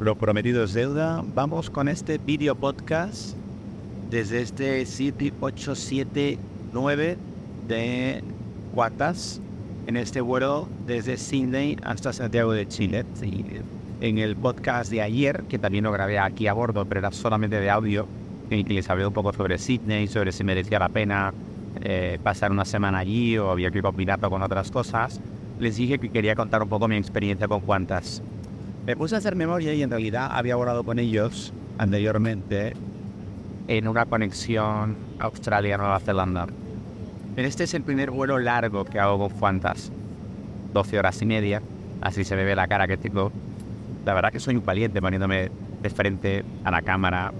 Lo prometido es deuda. Vamos con este video podcast desde este 7879 de Guatas en este vuelo desde Sydney hasta Santiago de Chile. En el podcast de ayer, que también lo grabé aquí a bordo, pero era solamente de audio, en que les hablé un poco sobre Sydney, sobre si merecía la pena eh, pasar una semana allí o había que combinarlo con otras cosas, les dije que quería contar un poco mi experiencia con Qantas. Me puse a hacer memoria y en realidad había volado con ellos anteriormente en una conexión Australia-Nueva Zelanda. Este es el primer vuelo largo que hago con Qantas. 12 horas y media, así se me ve la cara que tengo. La verdad que soy un valiente poniéndome de frente a la cámara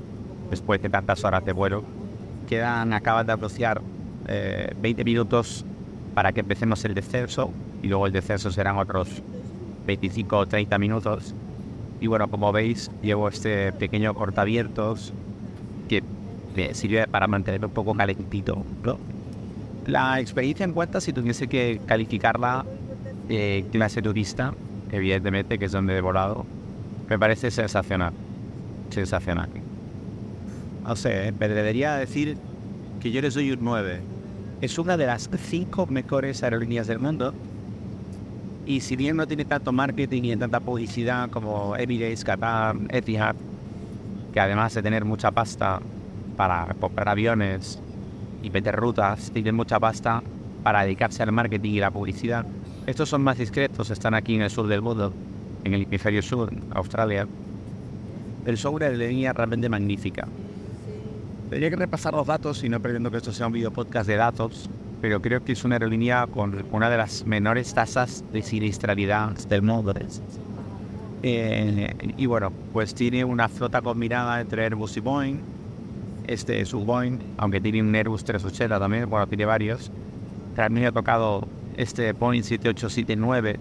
después de tantas horas de vuelo. Quedan, acaban de anunciar 20 eh, minutos para que empecemos el descenso y luego el descenso serán otros 25 o 30 minutos. Y bueno, como veis, llevo este pequeño cortavientos que me sirve para mantenerme un poco calentito. La experiencia en cuenta, si tuviese que calificarla eh, clase turista, evidentemente, que es donde he volado, me parece sensacional. Sensacional. No sé, me debería decir que yo le soy un 9. Es una de las cinco mejores aerolíneas del mundo y si bien no tiene tanto marketing y tanta publicidad como Emirates, Qatar, Etihad, que además de tener mucha pasta para comprar aviones y meter rutas, tienen mucha pasta para dedicarse al marketing y la publicidad. Estos son más discretos, están aquí en el sur del mundo, en el hemisferio sur, Australia. El sobre de línea realmente magnífica. Tendría que repasar los datos y no perdiendo que esto sea un video podcast de datos, pero creo que es una aerolínea con una de las menores tasas de siniestralidad del mundo. Eh, y bueno, pues tiene una flota combinada entre Airbus y Boeing. Este es un Boeing, aunque tiene un Airbus 380 también, bueno, tiene varios. También ha tocado este Boeing 7879,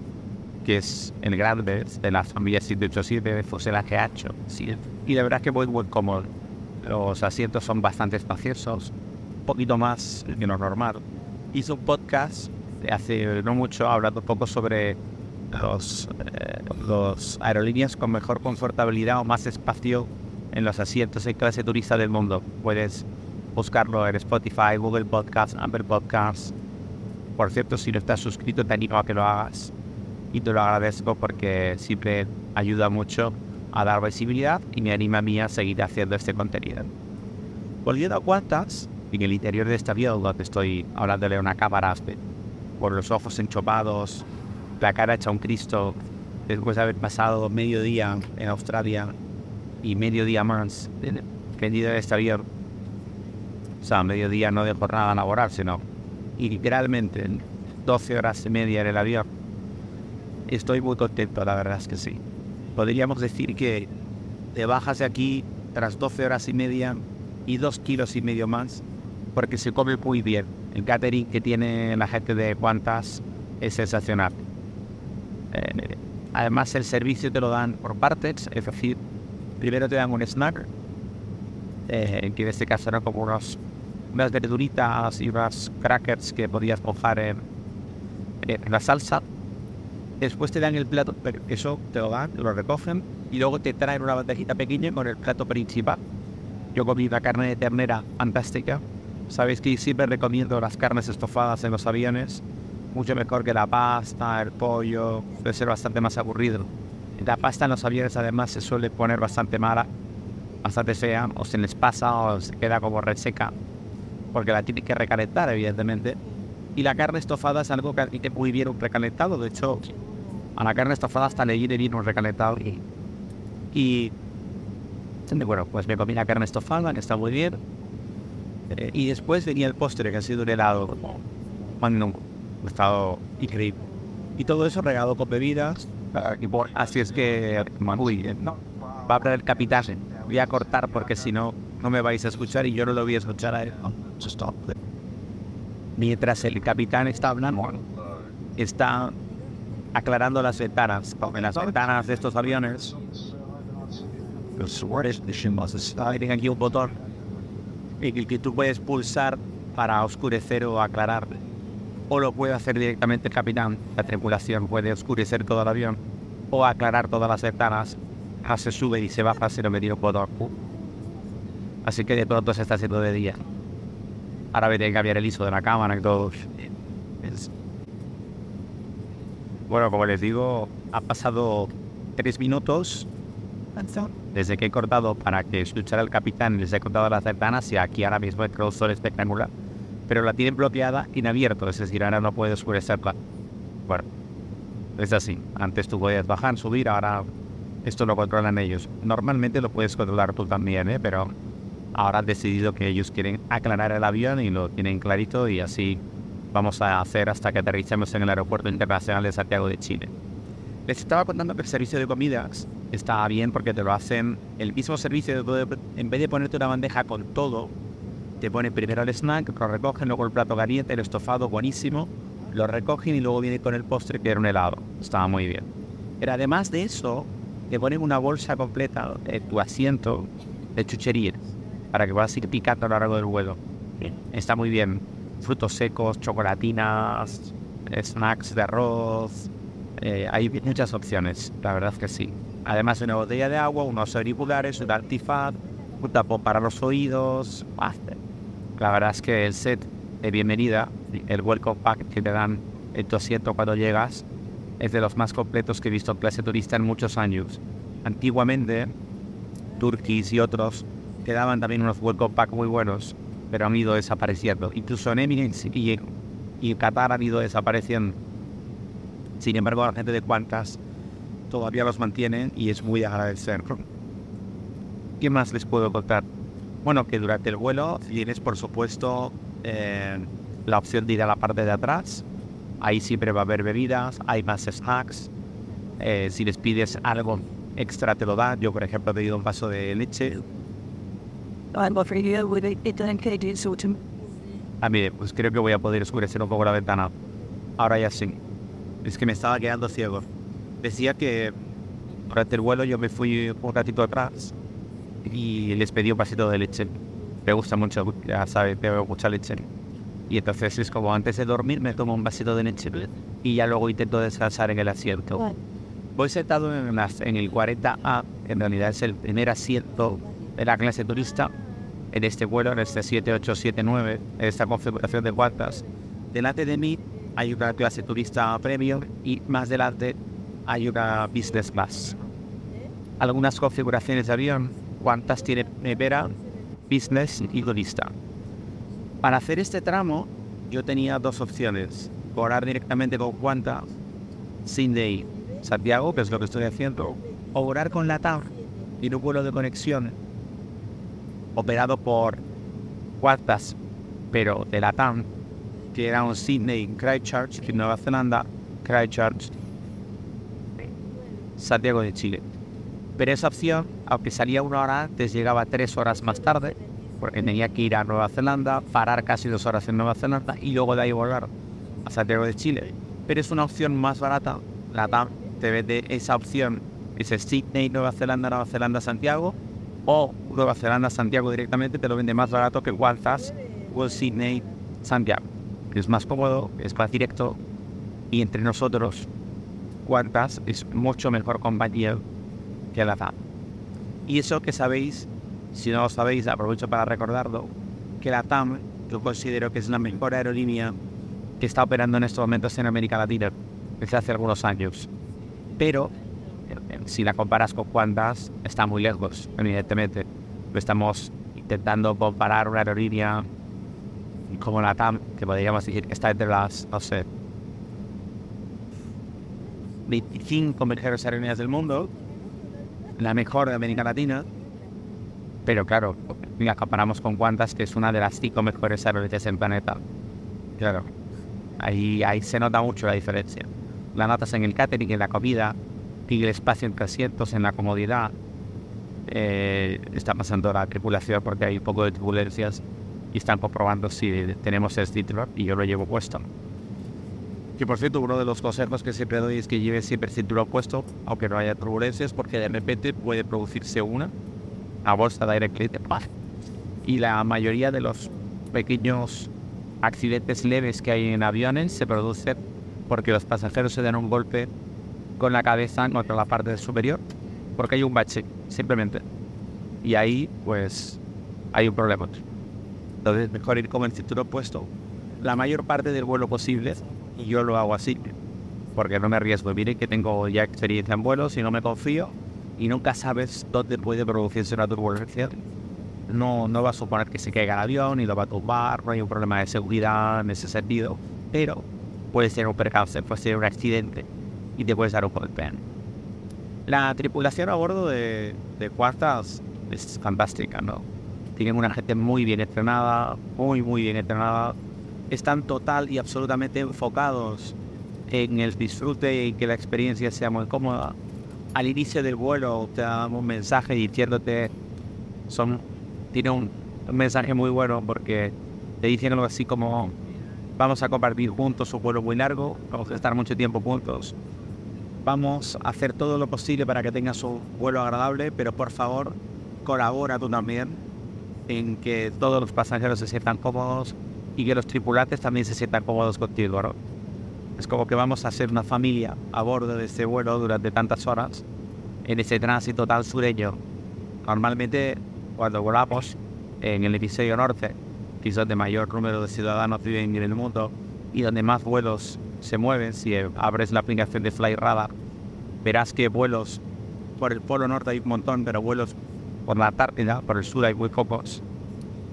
que es el grande de la familia 787 de fuselaje ancho. Sí. Y la verdad es que muy, muy cómodo. Los asientos son bastante espaciosos, un poquito más que lo normal hizo un podcast hace no mucho hablando un poco sobre los, eh, los aerolíneas con mejor confortabilidad o más espacio en los asientos en clase turista del mundo. Puedes buscarlo en Spotify, Google Podcasts, Amber Podcasts. Por cierto, si no estás suscrito, te animo a que lo hagas y te lo agradezco porque siempre ayuda mucho a dar visibilidad y me anima a mí a seguir haciendo este contenido. Volviendo a cuántas, en el interior de este avión donde estoy hablándole a una cámara por los ojos enchopados, la cara hecha un Cristo, después de haber pasado medio día en Australia y medio día más vendido en este avión. O sea, medio día no de jornada laboral, sino y literalmente 12 horas y media en el avión. Estoy muy contento, la verdad es que sí. Podríamos decir que te bajas de aquí tras 12 horas y media y dos kilos y medio más porque se come muy bien. El catering que tiene la gente de Qantas es sensacional. Eh, además, el servicio te lo dan por partes, es decir, primero te dan un snack, eh, que en este caso eran como unos, unas verduritas y unas crackers que podías mojar en, en la salsa. Después te dan el plato, eso te lo dan, lo recogen y luego te traen una bandejita pequeña con el plato principal. Yo comí una carne de ternera fantástica, Sabéis que siempre recomiendo las carnes estofadas en los aviones, mucho mejor que la pasta, el pollo, puede ser bastante más aburrido. La pasta en los aviones además se suele poner bastante mala, bastante fea, o se les pasa o se queda como reseca, porque la tiene que recalentar evidentemente. Y la carne estofada es algo que admite muy bien un recalentado, de hecho a la carne estofada hasta le viene bien un recalentado. Y, y bueno, pues me comí la carne estofada, que está muy bien eh, y después venía el postre, que ha sido un helado. Un estado increíble. Y todo eso regado con bebidas. Así es que, uy, no, va a hablar el capitán. Voy a cortar porque si no, no me vais a escuchar y yo no lo voy a escuchar a él. Mientras el capitán está hablando, está aclarando las ventanas. En las ventanas de estos aviones, tienen aquí un botón el que tú puedes pulsar para oscurecer o aclarar. O lo puede hacer directamente el capitán. La tripulación puede oscurecer todo el avión o aclarar todas las ventanas se sube y se baja si lo me tiro por Así que de pronto se está haciendo de día. Ahora voy a que cambiar el ISO de la cámara y todo. Bueno, como les digo, ha pasado tres minutos desde que he cortado para que escuchara el capitán, les he cortado las ventanas y aquí ahora mismo creado sol espectacular. Pero la tienen bloqueada en abierto, es decir, ahora no puede oscurecerla. Bueno, es así. Antes tú podías bajar, subir, ahora esto lo controlan ellos. Normalmente lo puedes controlar tú también, ¿eh? pero ahora han decidido que ellos quieren aclarar el avión y lo tienen clarito y así vamos a hacer hasta que aterricemos en el Aeropuerto Internacional de Santiago de Chile. Les estaba contando que el servicio de comidas está bien porque te lo hacen el mismo servicio, en vez de ponerte una bandeja con todo, te ponen primero el snack, lo recogen, luego el plato caliente, el estofado buenísimo, lo recogen y luego viene con el postre que era un helado. Estaba muy bien. Pero además de eso, te ponen una bolsa completa de tu asiento de chucherías para que puedas ir picando a lo largo del vuelo. Está muy bien. Frutos secos, chocolatinas, snacks de arroz. Eh, hay muchas opciones, la verdad que sí. Además, una botella de agua, unos auriculares, un antifaz, un tapón para los oídos. La verdad es que el set de bienvenida, el welcome pack que te dan en tu asiento cuando llegas, es de los más completos que he visto en clase turista en muchos años. Antiguamente, Turkish y otros te daban también unos welcome pack muy buenos, pero han ido desapareciendo. Incluso en Eminence y en, Qatar han ido desapareciendo. Sin embargo, la gente de Qantas todavía los mantiene y es muy agradecer. ¿Qué más les puedo contar? Bueno, que durante el vuelo tienes, por supuesto, eh, la opción de ir a la parte de atrás. Ahí siempre va a haber bebidas, hay más snacks. Eh, si les pides algo extra, te lo dan. Yo, por ejemplo, he pedido un vaso de leche. A mí, pues creo que voy a poder oscurecer un poco la ventana. Ahora ya sí. Es que me estaba quedando ciego. Decía que durante el vuelo yo me fui un ratito atrás y les pedí un vasito de leche. Me gusta mucho, ya sabes, bebo mucha leche. Y entonces es como antes de dormir me tomo un vasito de leche y ya luego intento descansar en el asiento. Voy sentado en, en el 40A, en realidad es el primer asiento de la clase turista en este vuelo, en este 7879, en esta configuración de cuartas. Delante de mí hay una clase turista premium y más delante hay una business class. Algunas configuraciones de avión cuántas tiene nevera, business y turista. Para hacer este tramo, yo tenía dos opciones: volar directamente con Cuanta, Sydney, Santiago, que es lo que estoy haciendo, o volar con la TAM en un vuelo de conexión operado por Qantas, pero de la TAM, que era un Sydney Christchurch, en Nueva Zelanda, Christchurch, Santiago de Chile. Pero esa opción, aunque salía una hora antes, llegaba tres horas más tarde, porque tenía que ir a Nueva Zelanda, parar casi dos horas en Nueva Zelanda y luego de ahí volar a Santiago de Chile. Pero es una opción más barata. La TAM te vende esa opción, es Sydney, Nueva Zelanda, Nueva Zelanda, Santiago, o Nueva Zelanda, Santiago directamente, te lo vende más barato que Waltas o Sydney, Santiago. Es más cómodo, es más directo y entre nosotros, Waltas es mucho mejor compañía que la TAM. Y eso que sabéis, si no lo sabéis, aprovecho para recordarlo, que la TAM yo considero que es la mejor aerolínea que está operando en estos momentos en América Latina desde hace algunos años. Pero eh, si la comparas con Qantas, está muy lejos, evidentemente. Estamos intentando comparar una aerolínea como la TAM, que podríamos decir que está entre las, no sé, 25 mejores aerolíneas del mundo, la mejor de América Latina, pero claro, la comparamos con Qantas, que es una de las cinco mejores aerolíneas en planeta. Claro, ahí, ahí se nota mucho la diferencia. La notas en el catering, en la comida, en el espacio entre asientos, en la comodidad. Eh, está pasando la tripulación porque hay un poco de turbulencias y están comprobando si tenemos el cinturón y yo lo llevo puesto. Que por cierto, uno de los consejos que siempre doy es que lleve siempre cinturón puesto, aunque no haya turbulencias, porque de repente puede producirse una, a bolsa de paz. Y la mayoría de los pequeños accidentes leves que hay en aviones se producen porque los pasajeros se dan un golpe con la cabeza contra la parte superior porque hay un bache, simplemente. Y ahí, pues, hay un problema. Entonces, mejor ir con el cinturón puesto la mayor parte del vuelo posible y yo lo hago así, porque no me arriesgo. Mire que tengo ya experiencia en vuelos y no me confío y nunca sabes dónde puede producirse una turbulencia. No, no va a suponer que se caiga el avión y lo va a tumbar, no hay un problema de seguridad en ese sentido, pero puede ser un percance, puede ser un accidente y te puedes dar un golpe. La tripulación a bordo de, de cuartas es fantástica, ¿no? Tienen una gente muy bien entrenada, muy, muy bien entrenada. Están total y absolutamente enfocados en el disfrute y que la experiencia sea muy cómoda. Al inicio del vuelo te dan un mensaje diciéndote, son, tiene un, un mensaje muy bueno porque te dicen algo así como, vamos a compartir juntos un vuelo muy largo, vamos a estar mucho tiempo juntos, vamos a hacer todo lo posible para que tengas un vuelo agradable, pero por favor colabora tú también en que todos los pasajeros se sientan cómodos y que los tripulantes también se sientan cómodos contigo. ¿no? Es como que vamos a ser una familia a bordo de este vuelo durante tantas horas en ese tránsito tan sureño. Normalmente cuando volamos en el episodio norte, que es donde mayor número de ciudadanos viven en el mundo y donde más vuelos se mueven, si abres la aplicación de FlyRadar, verás que vuelos por el polo norte hay un montón, pero vuelos por la Antártida, por el sur hay muy pocos.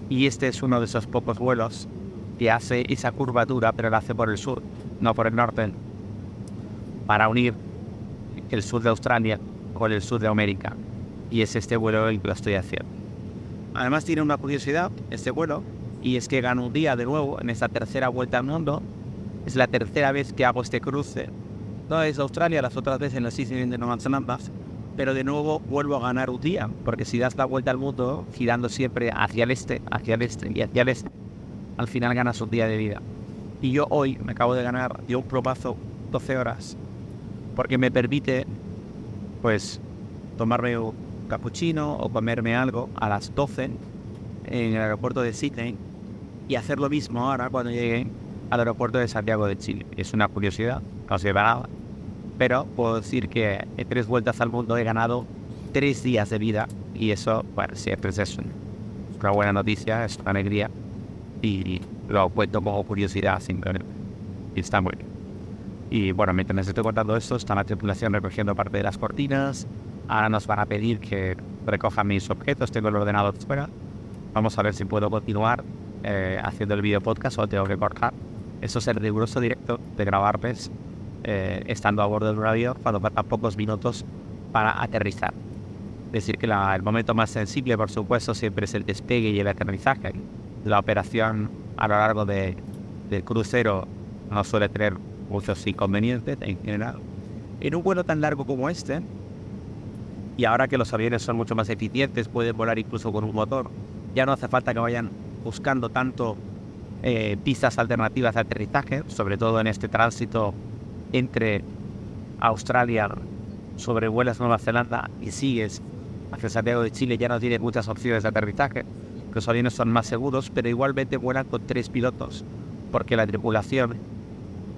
Y este es uno de esos pocos vuelos que hace esa curvatura, pero la hace por el sur, no por el norte, para unir el sur de Australia con el sur de América. Y es este vuelo el que lo estoy haciendo. Además tiene una curiosidad, este vuelo, y es que gano un día de nuevo en esta tercera vuelta al mundo. Es la tercera vez que hago este cruce. No es Australia, las otras veces en las islas de Nueva Zelanda, pero de nuevo vuelvo a ganar un día, porque si das la vuelta al mundo girando siempre hacia el este, hacia el este y hacia el este, al final ganas un día de vida. Y yo hoy me acabo de ganar de un propazo 12 horas, porque me permite, pues, tomarme un cappuccino o comerme algo a las 12 en el aeropuerto de Sydney y hacer lo mismo ahora cuando llegue al aeropuerto de Santiago de Chile. Es una curiosidad, no pero puedo decir que en tres vueltas al mundo he ganado tres días de vida y eso, bueno, siempre es una buena noticia, es una alegría y lo cuento como curiosidad simplemente. Y está muy bien. Y bueno, mientras estoy contando esto, está la tripulación recogiendo parte de las cortinas. Ahora nos van a pedir que recoja mis objetos, tengo el ordenador fuera. Vamos a ver si puedo continuar eh, haciendo el video podcast o tengo que cortar. Eso es el riguroso directo de grabarles eh, estando a bordo del avión cuando faltan pocos minutos para aterrizar. Es decir, que el momento más sensible, por supuesto, siempre es el despegue y el aterrizaje. La operación a lo largo de, del crucero no suele tener muchos inconvenientes en general. En un vuelo tan largo como este, y ahora que los aviones son mucho más eficientes, pueden volar incluso con un motor, ya no hace falta que vayan buscando tanto eh, pistas alternativas de aterrizaje, sobre todo en este tránsito entre Australia, sobrevuelas Nueva Zelanda y sigues hacia Santiago de Chile, ya no tienes muchas opciones de aterrizaje. Los aviones son más seguros, pero igualmente vuelan con tres pilotos, porque la tripulación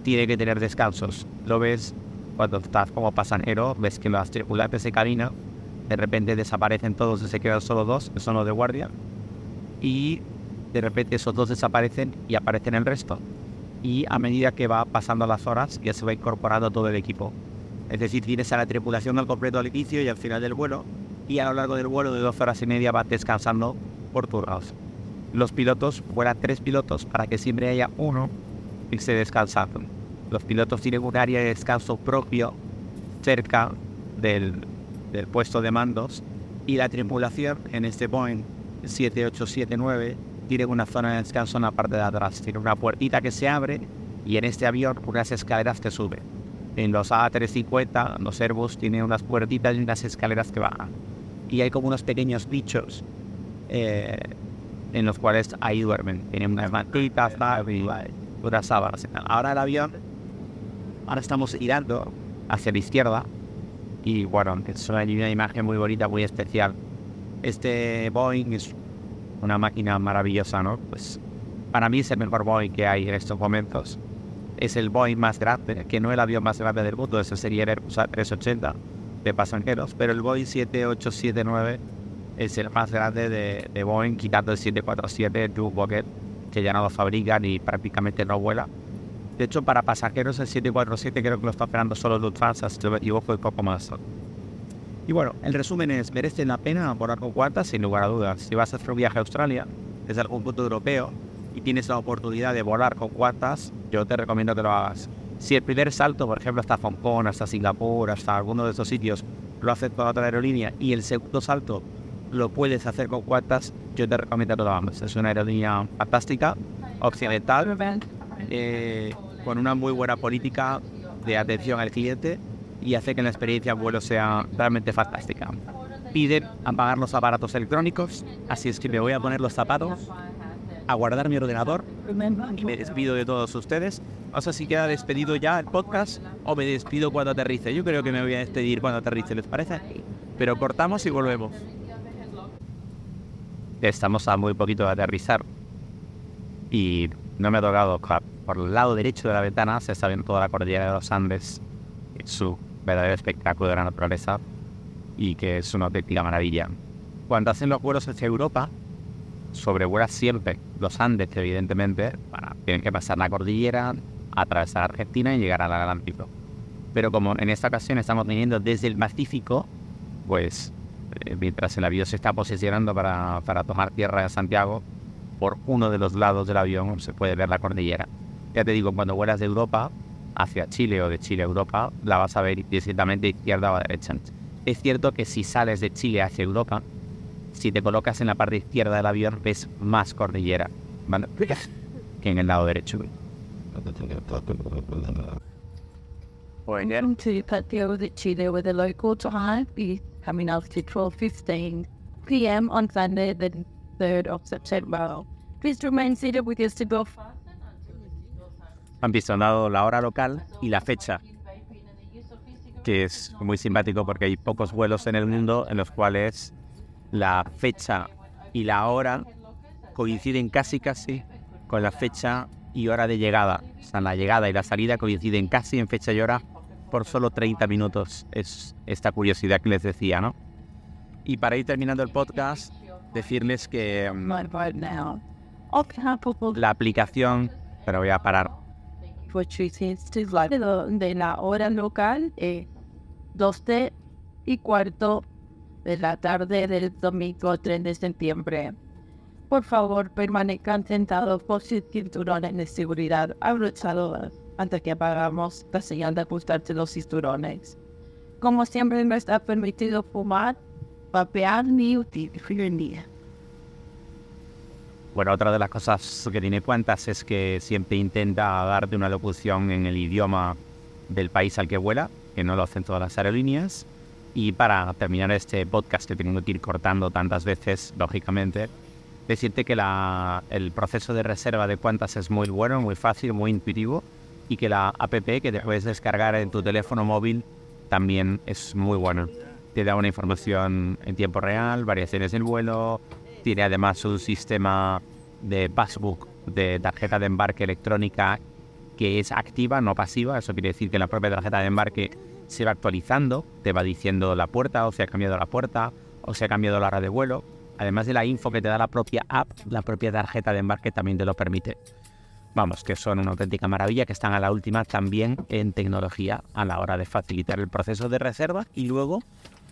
tiene que tener descansos. Lo ves cuando estás como pasajero, ves que los tripulantes se cabina, de repente desaparecen todos y se quedan solo dos, que son los de guardia, y de repente esos dos desaparecen y aparecen el resto y a medida que va pasando las horas ya se va incorporando todo el equipo. Es decir, tienes a la tripulación al completo al inicio y al final del vuelo y a lo largo del vuelo de dos horas y media va descansando Los pilotos, vuelan tres pilotos para que siempre haya uno y se descansa. Los pilotos tienen un área de descanso propio cerca del, del puesto de mandos y la tripulación en este Boeing 7879 tiene una zona de descanso en la parte de atrás. Tiene una puertita que se abre y en este avión unas escaleras que suben. En los A350, los Airbus, tienen unas puertitas y unas escaleras que bajan. Y hay como unos pequeños bichos eh, en los cuales ahí duermen. Tienen unas mantitas, unas sábanas. Ahora el avión, ahora estamos girando hacia la izquierda. Y bueno, es una imagen muy bonita, muy especial. Este Boeing es una máquina maravillosa, ¿no? Pues para mí es el mejor Boeing que hay en estos momentos. Es el Boeing más grande, que no el avión más grande del mundo, ese sería el Airbus A380, de pasajeros, pero el Boeing 7879 el más grande de, de Boeing, quitando el 747 Blue Bucket, que ya no lo fabrican y prácticamente no vuela. De hecho, para pasajeros el 747 creo que lo está operando solo Lufthansa, si no me equivoco, y poco más. Y bueno, el resumen es, merece la pena volar con cuartas, sin lugar a dudas. Si vas a hacer un viaje a Australia, desde algún punto europeo, y tienes la oportunidad de volar con cuartas, yo te recomiendo que lo hagas. Si el primer salto, por ejemplo, hasta Hong Kong, hasta Singapur, hasta alguno de estos sitios, lo haces con otra aerolínea, y el segundo salto lo puedes hacer con cuartas, yo te recomiendo que lo hagas. Es una aerolínea fantástica, occidental, eh, con una muy buena política de atención al cliente y hace que la experiencia en vuelo sea realmente fantástica. Pide apagar los aparatos electrónicos, así es que me voy a poner los zapatos, a guardar mi ordenador y me despido de todos ustedes. No sé si queda despedido ya el podcast o me despido cuando aterrice. Yo creo que me voy a despedir cuando aterrice, ¿les parece? Pero cortamos y volvemos. Estamos a muy poquito de aterrizar y no me ha tocado. Por el lado derecho de la ventana se está viendo toda la cordillera de los Andes, su verdadero espectáculo de la naturaleza y que es una auténtica maravilla. Cuando hacen los vuelos hacia Europa, sobrevuelas siempre los Andes, evidentemente, para, tienen que pasar la cordillera, atravesar Argentina y llegar al Atlántico. Pero como en esta ocasión estamos viniendo desde el Pacífico, pues mientras el avión se está posicionando para, para tomar tierra de Santiago, por uno de los lados del avión se puede ver la cordillera. Ya te digo, cuando vuelas de Europa hacia Chile o de Chile a Europa, la vas a ver directamente izquierda o a derecha. Es cierto que si sales de Chile hacia Europa, si te colocas en la parte izquierda del avión, ves más cordillera que en el lado derecho. Welcome coming up to 12.15 p.m. on Sunday, the 3rd of September. Please remain seated with your seatbelt Han dado la hora local y la fecha, que es muy simpático porque hay pocos vuelos en el mundo en los cuales la fecha y la hora coinciden casi casi con la fecha y hora de llegada. O sea, la llegada y la salida coinciden casi en fecha y hora por solo 30 minutos. Es esta curiosidad que les decía, ¿no? Y para ir terminando el podcast, decirles que mm, la aplicación, pero voy a parar. de la hora local, eh, 12 y cuarto de la tarde del domingo 3 de septiembre. Por favor, permanezcan sentados con sus cinturones de seguridad abrochados antes que apagamos la señal de ajustarse los cinturones. Como siempre, no está permitido fumar, vapear ni utilizar. Bueno, otra de las cosas que tiene Cuantas es que siempre intenta darte una locución en el idioma del país al que vuela, que no lo hacen todas las aerolíneas. Y para terminar este podcast que tengo que ir cortando tantas veces, lógicamente, decirte que la- el proceso de reserva de Cuantas es muy bueno, muy fácil, muy intuitivo y que la app que te puedes descargar en tu teléfono móvil también es muy bueno. Te da una información en tiempo real, variaciones del vuelo, tiene además un sistema de passbook, de tarjeta de embarque electrónica que es activa, no pasiva. Eso quiere decir que la propia tarjeta de embarque se va actualizando, te va diciendo la puerta, o se ha cambiado la puerta, o se ha cambiado la hora de vuelo. Además de la info que te da la propia app, la propia tarjeta de embarque también te lo permite. Vamos, que son una auténtica maravilla, que están a la última también en tecnología a la hora de facilitar el proceso de reserva y luego,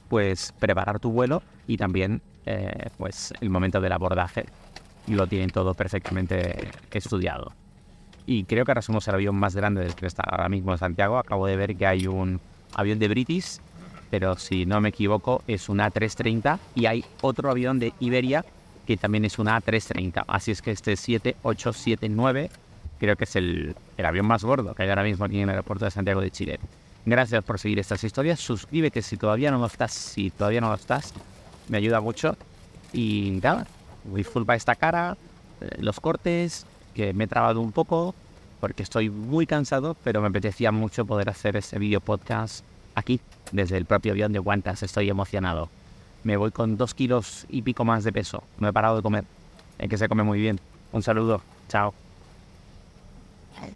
pues, preparar tu vuelo y también, eh, pues, el momento del abordaje. Lo tienen todo perfectamente estudiado. Y creo que ahora somos el avión más grande del que está ahora mismo en Santiago. Acabo de ver que hay un avión de British, pero si no me equivoco es un A330 y hay otro avión de Iberia que también es un A330. Así es que este 7879 creo que es el, el avión más gordo que hay ahora mismo aquí en el aeropuerto de Santiago de Chile. Gracias por seguir estas historias. Suscríbete si todavía no lo estás. Si todavía no lo estás, me ayuda mucho. Y nada, disculpa esta cara, eh, los cortes, que me he trabado un poco porque estoy muy cansado, pero me apetecía mucho poder hacer este video podcast aquí, desde el propio avión de Guantas. Estoy emocionado. Me voy con dos kilos y pico más de peso. No he parado de comer. Es que se come muy bien. Un saludo. Chao.